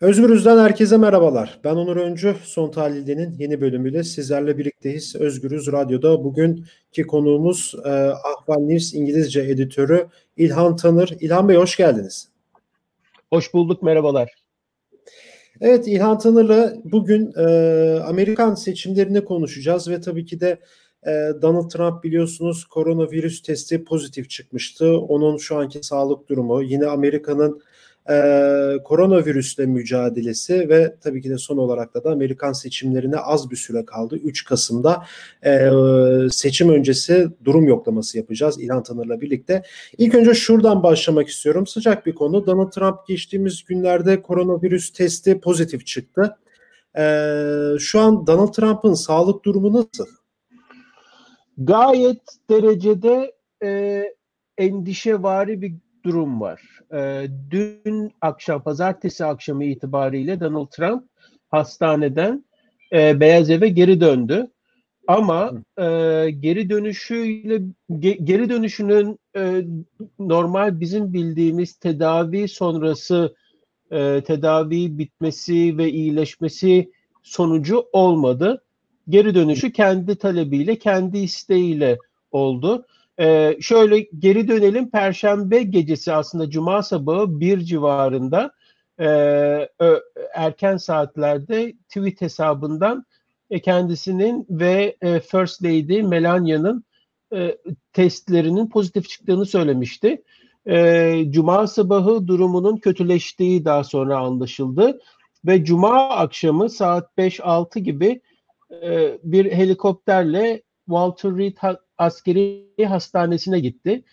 Özgürüz'den herkese merhabalar. Ben Onur Öncü. Son Tahlilde'nin yeni bölümüyle sizlerle birlikteyiz. Özgürüz Radyo'da bugünkü konuğumuz e, Ahval News İngilizce editörü İlhan Tanır. İlhan Bey hoş geldiniz. Hoş bulduk, merhabalar. Evet İlhan Tanır'la bugün e, Amerikan seçimlerini konuşacağız ve tabii ki de e, Donald Trump biliyorsunuz koronavirüs testi pozitif çıkmıştı. Onun şu anki sağlık durumu, yine Amerika'nın e, koronavirüsle mücadelesi ve tabii ki de son olarak da, da Amerikan seçimlerine az bir süre kaldı. 3 Kasım'da e, seçim öncesi durum yoklaması yapacağız İlhan Tanır'la birlikte. İlk önce şuradan başlamak istiyorum. Sıcak bir konu. Donald Trump geçtiğimiz günlerde koronavirüs testi pozitif çıktı. E, şu an Donald Trump'ın sağlık durumu nasıl? Gayet derecede e, endişevari bir durum var. E, dün akşam, pazartesi akşamı itibariyle Donald Trump hastaneden e, Beyaz Eve geri döndü. Ama e, geri dönüşüyle ge, geri dönüşünün e, normal bizim bildiğimiz tedavi sonrası e, tedavi bitmesi ve iyileşmesi sonucu olmadı. Geri dönüşü kendi talebiyle, kendi isteğiyle oldu. Ee, şöyle geri dönelim. Perşembe gecesi aslında Cuma sabahı bir civarında e, erken saatlerde tweet hesabından e, kendisinin ve e, First Lady Melania'nın e, testlerinin pozitif çıktığını söylemişti. E, Cuma sabahı durumunun kötüleştiği daha sonra anlaşıldı ve Cuma akşamı saat 5-6 gibi e, bir helikopterle Walter Reed Askeri Hastanesi'ne gitti.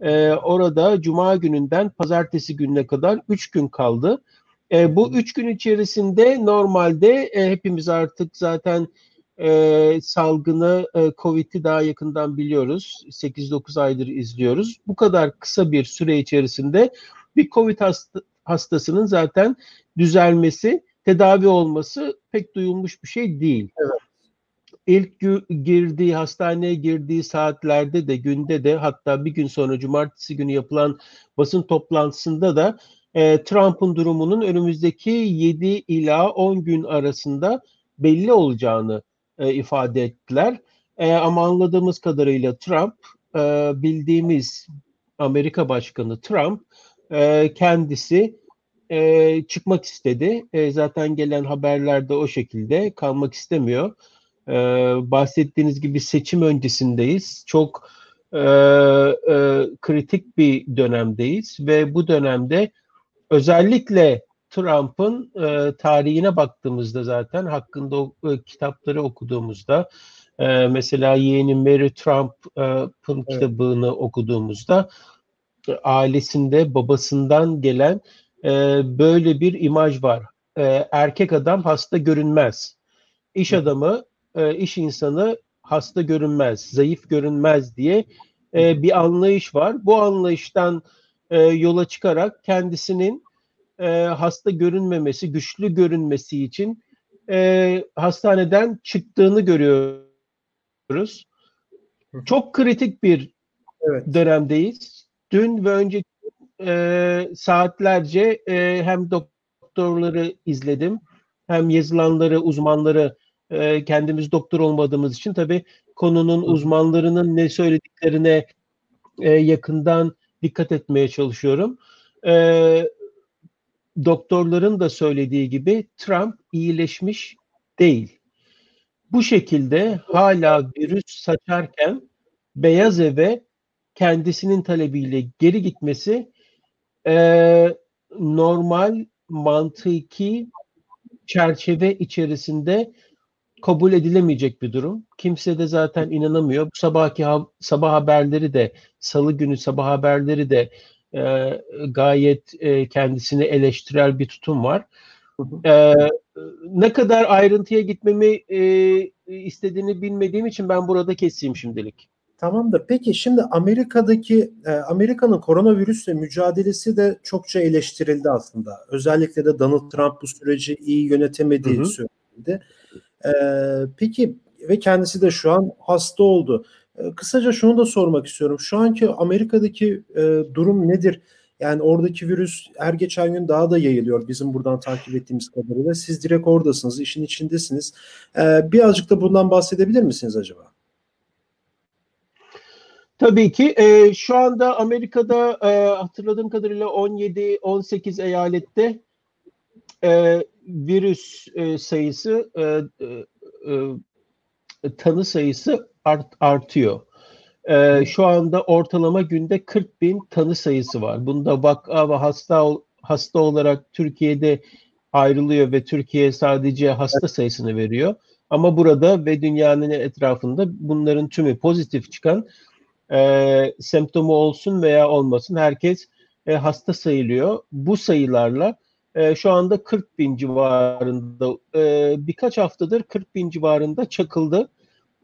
E, orada Cuma gününden Pazartesi gününe kadar 3 gün kaldı. E, bu 3 gün içerisinde normalde e, hepimiz artık zaten e, salgını, e, Covid'i daha yakından biliyoruz. 8-9 aydır izliyoruz. Bu kadar kısa bir süre içerisinde bir Covid hasta, hastasının zaten düzelmesi, tedavi olması pek duyulmuş bir şey değil. Evet ilk girdiği hastaneye girdiği saatlerde de günde de hatta bir gün sonra cumartesi günü yapılan basın toplantısında da e, Trump'ın durumunun önümüzdeki 7 ila 10 gün arasında belli olacağını e, ifade ettiler. E, ama anladığımız kadarıyla Trump e, bildiğimiz Amerika Başkanı Trump e, kendisi e, çıkmak istedi. E, zaten gelen haberlerde o şekilde kalmak istemiyor e, bahsettiğiniz gibi seçim öncesindeyiz. Çok e, e, kritik bir dönemdeyiz ve bu dönemde özellikle Trump'ın e, tarihine baktığımızda zaten hakkında o, e, kitapları okuduğumuzda e, mesela yeğeni Mary Trump'ın evet. kitabını okuduğumuzda e, ailesinde babasından gelen e, böyle bir imaj var. E, erkek adam hasta görünmez. İş adamı e, iş insanı hasta görünmez, zayıf görünmez diye e, bir anlayış var. Bu anlayıştan e, yola çıkarak kendisinin e, hasta görünmemesi, güçlü görünmesi için e, hastaneden çıktığını görüyoruz. Çok kritik bir evet. dönemdeyiz. Dün ve önceki e, saatlerce e, hem doktorları izledim hem yazılanları, uzmanları e, kendimiz doktor olmadığımız için tabii konunun uzmanlarının ne söylediklerine e, yakından dikkat etmeye çalışıyorum. E, doktorların da söylediği gibi Trump iyileşmiş değil. Bu şekilde hala virüs saçarken Beyaz Eve kendisinin talebiyle geri gitmesi e, normal mantıki çerçeve içerisinde kabul edilemeyecek bir durum. Kimse de zaten inanamıyor. Bu sabahki ha- sabah haberleri de salı günü sabah haberleri de e, gayet e, kendisini eleştirel bir tutum var. E, ne kadar ayrıntıya gitmemi e, istediğini bilmediğim için ben burada keseyim şimdilik. Tamamdır. Peki şimdi Amerika'daki e, Amerika'nın koronavirüsle mücadelesi de çokça eleştirildi aslında. Özellikle de Donald Trump bu süreci iyi yönetemediği hı hı. söylenildi. E, peki ve kendisi de şu an hasta oldu. E, kısaca şunu da sormak istiyorum. Şu anki Amerika'daki e, durum nedir? Yani oradaki virüs her geçen gün daha da yayılıyor bizim buradan takip ettiğimiz kadarıyla. Siz direkt oradasınız, işin içindesiniz. Ee, birazcık da bundan bahsedebilir misiniz acaba? Tabii ki. E, şu anda Amerika'da e, hatırladığım kadarıyla 17-18 eyalette e, virüs e, sayısı, e, e, e, tanı sayısı art, artıyor. E, şu anda ortalama günde 40 bin tanı sayısı var. Bunda vaka ve hasta hasta olarak Türkiye'de ayrılıyor ve Türkiye sadece hasta sayısını veriyor. Ama burada ve dünyanın etrafında bunların tümü pozitif çıkan e, semptomu olsun veya olmasın herkes e, hasta sayılıyor. Bu sayılarla e, şu anda 40 bin civarında e, birkaç haftadır 40 bin civarında çakıldı.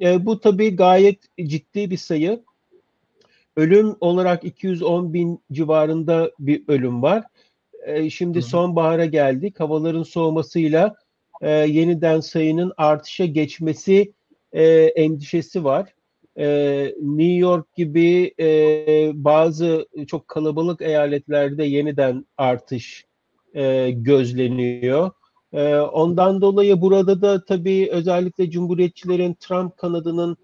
E, bu tabii gayet ciddi bir sayı. Ölüm olarak 210 bin civarında bir ölüm var. E, şimdi sonbahara geldik. Havaların soğumasıyla e, yeniden sayının artışa geçmesi e, endişesi var e, New York gibi e, bazı çok kalabalık eyaletlerde yeniden artış e, gözleniyor. E, ondan dolayı burada da tabii özellikle Cumhuriyetçilerin Trump kanadının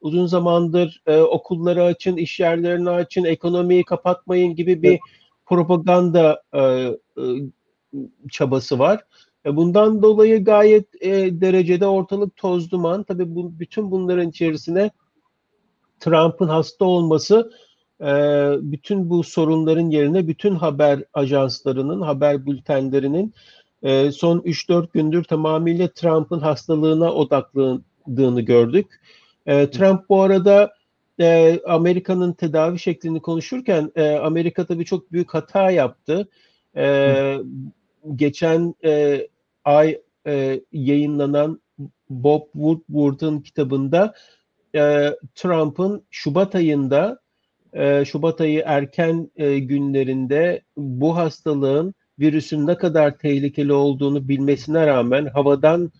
uzun zamandır e, okulları açın, iş yerlerini açın, ekonomiyi kapatmayın gibi bir propaganda e, e, çabası var. E, bundan dolayı gayet e, derecede ortalık toz duman. Tabii bu, bütün bunların içerisine Trump'ın hasta olması e, bütün bu sorunların yerine bütün haber ajanslarının, haber bültenlerinin e, son 3-4 gündür tamamıyla Trump'ın hastalığına odaklandığını gördük. E, Trump bu arada e, Amerika'nın tedavi şeklini konuşurken Amerika tabii çok büyük hata yaptı. Geçen ay yayınlanan Bob Woodward'ın kitabında Trump'ın Şubat ayında e, Şubat ayı erken e, günlerinde bu hastalığın virüsün ne kadar tehlikeli olduğunu bilmesine rağmen havadan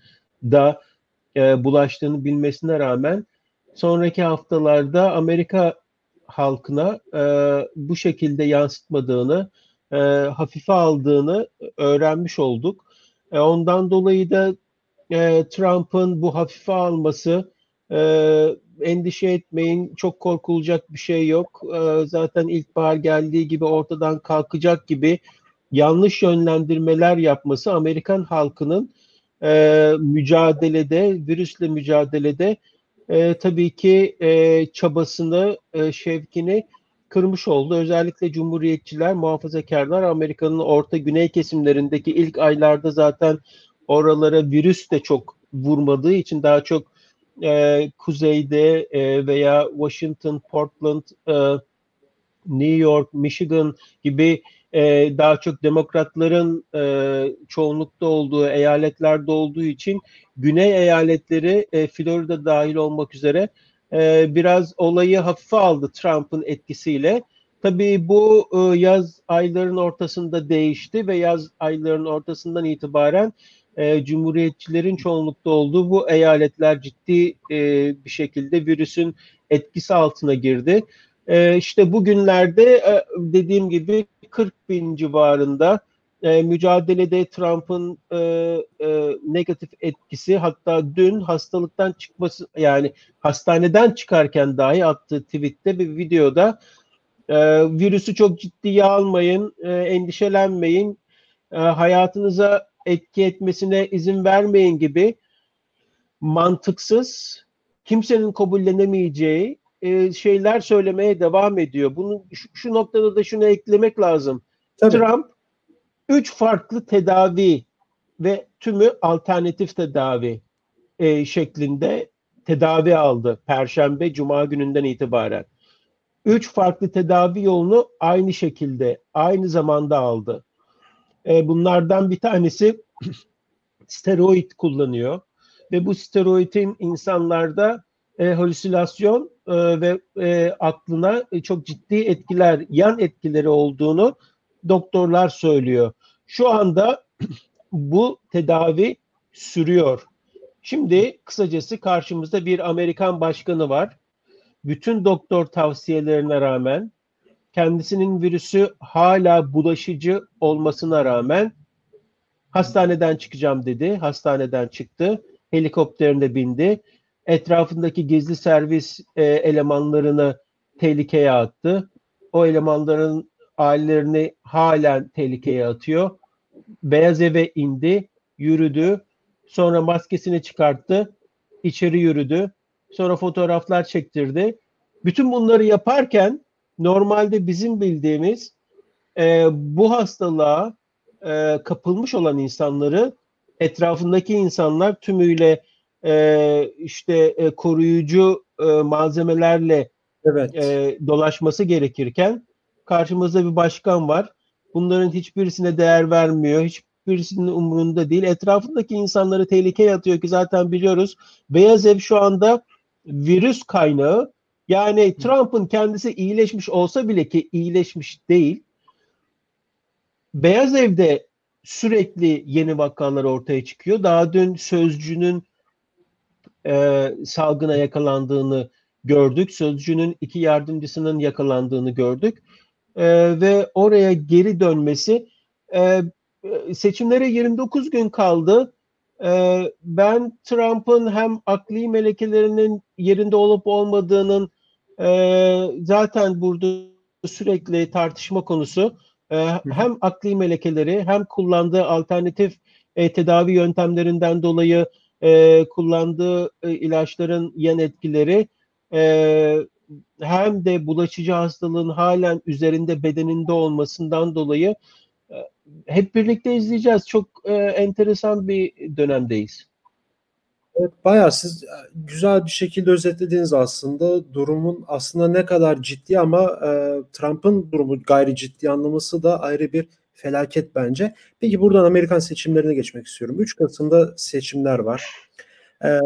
da e, bulaştığını bilmesine rağmen sonraki haftalarda Amerika halkına e, bu şekilde yansıtmadığını, hafife aldığını öğrenmiş olduk. Ondan dolayı da e, Trump'ın bu hafife alması endişe etmeyin, çok korkulacak bir şey yok. E, zaten ilkbahar geldiği gibi ortadan kalkacak gibi yanlış yönlendirmeler yapması Amerikan halkının e, mücadelede, virüsle mücadelede e, tabii ki e, çabasını, şevkini kırmış oldu. Özellikle Cumhuriyetçiler, muhafazakarlar Amerika'nın orta güney kesimlerindeki ilk aylarda zaten oralara virüs de çok vurmadığı için daha çok e, kuzeyde e, veya Washington, Portland, e, New York, Michigan gibi e, daha çok demokratların e, çoğunlukta olduğu eyaletlerde olduğu için güney eyaletleri e, Florida dahil olmak üzere e, biraz olayı hafife aldı Trump'ın etkisiyle. Tabii bu e, yaz ayların ortasında değişti ve yaz aylarının ortasından itibaren e, cumhuriyetçilerin çoğunlukta olduğu bu eyaletler ciddi e, bir şekilde virüsün etkisi altına girdi. E, işte bugünlerde e, dediğim gibi 40 bin civarında e, mücadelede Trump'ın e, e, negatif etkisi hatta dün hastalıktan çıkması yani hastaneden çıkarken dahi attığı tweette bir videoda e, virüsü çok ciddiye almayın, e, endişelenmeyin, e, hayatınıza etki etmesine izin vermeyin gibi mantıksız, kimsenin kabullenemeyeceği e, şeyler söylemeye devam ediyor. Bunu şu, şu noktada da şunu eklemek lazım. Tabii. Trump üç farklı tedavi ve tümü alternatif tedavi e, şeklinde tedavi aldı Perşembe, Cuma gününden itibaren. Üç farklı tedavi yolunu aynı şekilde, aynı zamanda aldı. E, bunlardan bir tanesi steroid kullanıyor ve bu steroidin insanlarda e, halüsinasyon e, ve e, aklına çok ciddi etkiler, yan etkileri olduğunu doktorlar söylüyor. Şu anda bu tedavi sürüyor. Şimdi kısacası karşımızda bir Amerikan başkanı var. Bütün doktor tavsiyelerine rağmen kendisinin virüsü hala bulaşıcı olmasına rağmen hastaneden çıkacağım dedi. Hastaneden çıktı. Helikopterine bindi. Etrafındaki gizli servis e, elemanlarını tehlikeye attı. O elemanların ailelerini halen tehlikeye atıyor. Beyaz eve indi, yürüdü. Sonra maskesini çıkarttı, içeri yürüdü. Sonra fotoğraflar çektirdi. Bütün bunları yaparken normalde bizim bildiğimiz e, bu hastalığa e, kapılmış olan insanları etrafındaki insanlar tümüyle e, işte e, koruyucu e, malzemelerle evet. e, dolaşması gerekirken karşımızda bir başkan var. Bunların hiçbirisine değer vermiyor. Hiçbirisinin umurunda değil. Etrafındaki insanları tehlikeye atıyor ki zaten biliyoruz. Beyaz Ev şu anda virüs kaynağı. Yani Trump'ın kendisi iyileşmiş olsa bile ki iyileşmiş değil. Beyaz Ev'de sürekli yeni vakalar ortaya çıkıyor. Daha dün sözcünün e, salgına yakalandığını gördük. Sözcünün iki yardımcısının yakalandığını gördük. E, ve oraya geri dönmesi e, seçimlere 29 gün kaldı. E, ben Trump'ın hem akli melekelerinin yerinde olup olmadığının e, zaten burada sürekli tartışma konusu. E, hem akli melekeleri hem kullandığı alternatif e, tedavi yöntemlerinden dolayı e, kullandığı e, ilaçların yan etkileri e, hem de bulaşıcı hastalığın halen üzerinde bedeninde olmasından dolayı e, hep birlikte izleyeceğiz. Çok e, enteresan bir dönemdeyiz. Evet, bayağı siz e, güzel bir şekilde özetlediniz aslında. Durumun aslında ne kadar ciddi ama e, Trump'ın durumu gayri ciddi anlaması da ayrı bir felaket bence. Peki buradan Amerikan seçimlerine geçmek istiyorum. 3 Kasım'da seçimler var. E,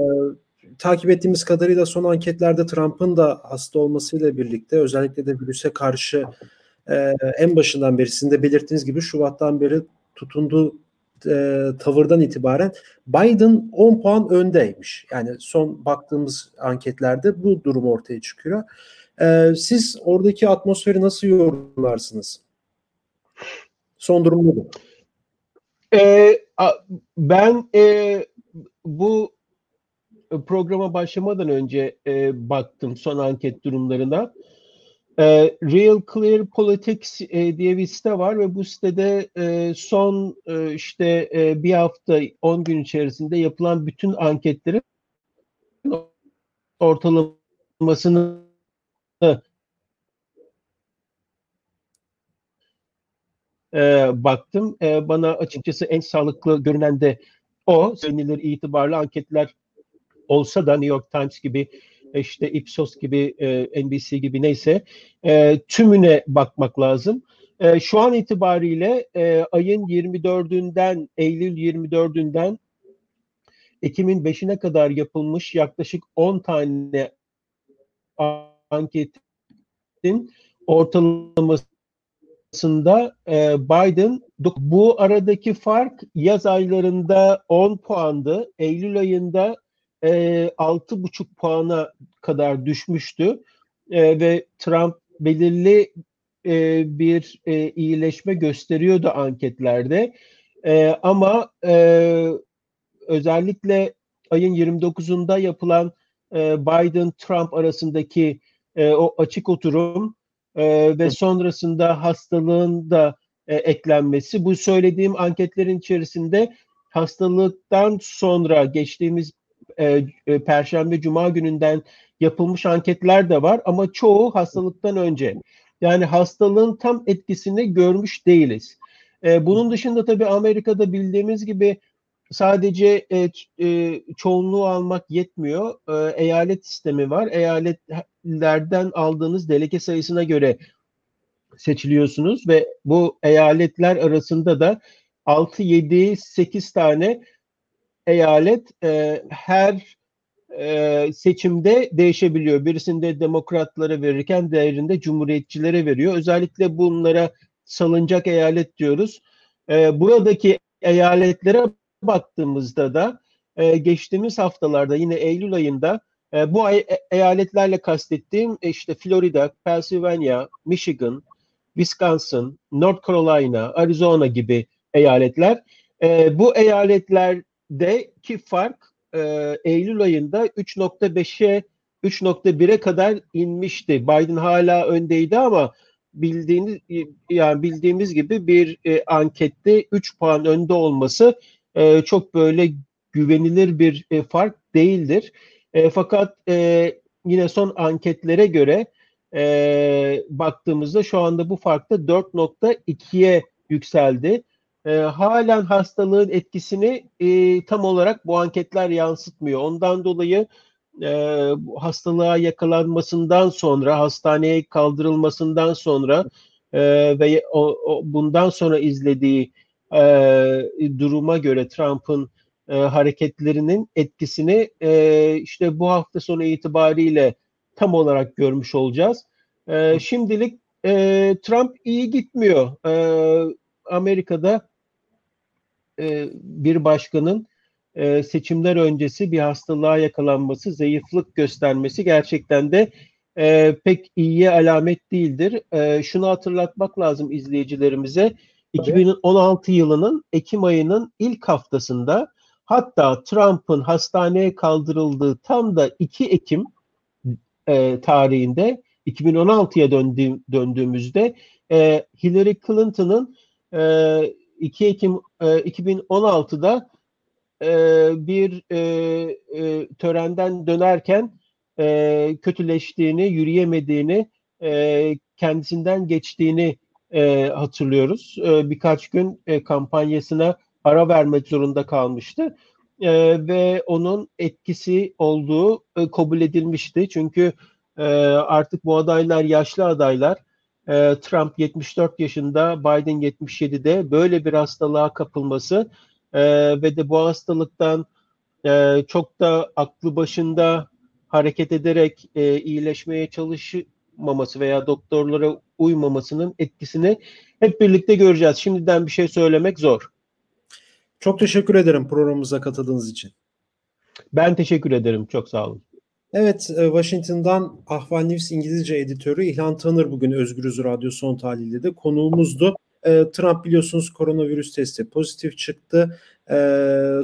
takip ettiğimiz kadarıyla son anketlerde Trump'ın da hasta olmasıyla birlikte özellikle de virüse karşı e, en başından beri sizin de belirttiğiniz gibi Şubat'tan beri tutunduğu e, tavırdan itibaren Biden 10 puan öndeymiş. Yani son baktığımız anketlerde bu durum ortaya çıkıyor. E, siz oradaki atmosferi nasıl yorumlarsınız? Son durum nedir? E, ben e, bu programa başlamadan önce e, baktım son anket durumlarına. E, Real Clear Politics e, diye bir site var ve bu sitede e, son e, işte e, bir hafta 10 gün içerisinde yapılan bütün anketlerin ortalamasını e, baktım. E, bana açıkçası en sağlıklı görünen de o. Söylenilir itibarlı anketler olsa da New York Times gibi işte Ipsos gibi e, NBC gibi neyse e, tümüne bakmak lazım. E, şu an itibariyle e, ayın 24'ünden Eylül 24'ünden Ekim'in 5'ine kadar yapılmış yaklaşık 10 tane anketin ortalamasında e, Biden bu aradaki fark yaz aylarında 10 puandı. Eylül ayında e, 6,5 puana kadar düşmüştü. Ve Trump belirli bir iyileşme gösteriyordu anketlerde. Ama özellikle ayın 29'unda yapılan Biden-Trump arasındaki o açık oturum ve sonrasında hastalığın da e, eklenmesi. Bu söylediğim anketlerin içerisinde hastalıktan sonra geçtiğimiz e, e, Perşembe Cuma gününden yapılmış anketler de var ama çoğu hastalıktan önce. Yani hastalığın tam etkisini görmüş değiliz. E, bunun dışında tabii Amerika'da bildiğimiz gibi sadece e, e, çoğunluğu almak yetmiyor. E, eyalet sistemi var. Eyaletlerden aldığınız delege sayısına göre seçiliyorsunuz ve bu eyaletler arasında da 6, 7, 8 tane eyalet e, her e, seçimde değişebiliyor. Birisinde demokratlara verirken diğerinde cumhuriyetçilere veriyor. Özellikle bunlara salınacak eyalet diyoruz. E, buradaki eyaletlere baktığımızda da e, geçtiğimiz haftalarda yine Eylül ayında e, bu ay, e, eyaletlerle kastettiğim işte Florida, Pennsylvania, Michigan, Wisconsin, North Carolina, Arizona gibi eyaletler. E, bu eyaletlerdeki fark e, Eylül ayında 3.5'e 3.1'e kadar inmişti. Biden hala öndeydi ama bildiğiniz yani bildiğimiz gibi bir e, ankette 3 puan önde olması e, çok böyle güvenilir bir e, fark değildir. E, fakat e, yine son anketlere göre e, baktığımızda şu anda bu fark da 4.2'ye yükseldi. E, halen hastalığın etkisini e, tam olarak bu anketler yansıtmıyor. Ondan dolayı e, hastalığa yakalanmasından sonra, hastaneye kaldırılmasından sonra e, ve o, o, bundan sonra izlediği e, duruma göre Trump'ın e, hareketlerinin etkisini e, işte bu hafta sonu itibariyle tam olarak görmüş olacağız. E, şimdilik e, Trump iyi gitmiyor. E, Amerika'da e, bir başkanın e, seçimler öncesi bir hastalığa yakalanması, zayıflık göstermesi gerçekten de e, pek iyiye alamet değildir. E, şunu hatırlatmak lazım izleyicilerimize. 2016 yılının Ekim ayının ilk haftasında hatta Trump'ın hastaneye kaldırıldığı tam da 2 Ekim e, tarihinde 2016'ya döndüğüm, döndüğümüzde e, Hillary Clinton'ın e, 2 Ekim e, 2016'da e, bir e, e, törenden dönerken e, kötüleştiğini, yürüyemediğini, e, kendisinden geçtiğini e, hatırlıyoruz. E, birkaç gün e, kampanyasına ara vermek zorunda kalmıştı e, ve onun etkisi olduğu e, kabul edilmişti. Çünkü e, artık bu adaylar yaşlı adaylar. E, Trump 74 yaşında, Biden 77'de böyle bir hastalığa kapılması e, ve de bu hastalıktan e, çok da aklı başında hareket ederek e, iyileşmeye çalışmaması veya doktorlara uymamasının etkisini hep birlikte göreceğiz. Şimdiden bir şey söylemek zor. Çok teşekkür ederim programımıza katıldığınız için. Ben teşekkür ederim. Çok sağ olun. Evet, e, Washington'dan Ahval News İngilizce editörü İlhan Tanır bugün Özgürüz Radyo Son Tahlil'de de konuğumuzdu. E, Trump biliyorsunuz koronavirüs testi pozitif çıktı. E,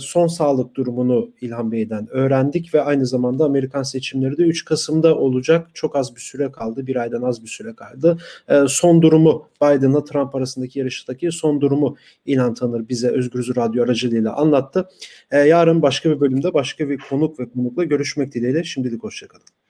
son sağlık durumunu İlhan Bey'den öğrendik ve aynı zamanda Amerikan seçimleri de 3 Kasım'da olacak. Çok az bir süre kaldı. Bir aydan az bir süre kaldı. E, son durumu Biden'la Trump arasındaki yarıştaki son durumu İlhan Tanır bize Özgürüz Radyo aracılığıyla anlattı. E, yarın başka bir bölümde başka bir konuk ve konukla görüşmek dileğiyle. Şimdilik hoşçakalın.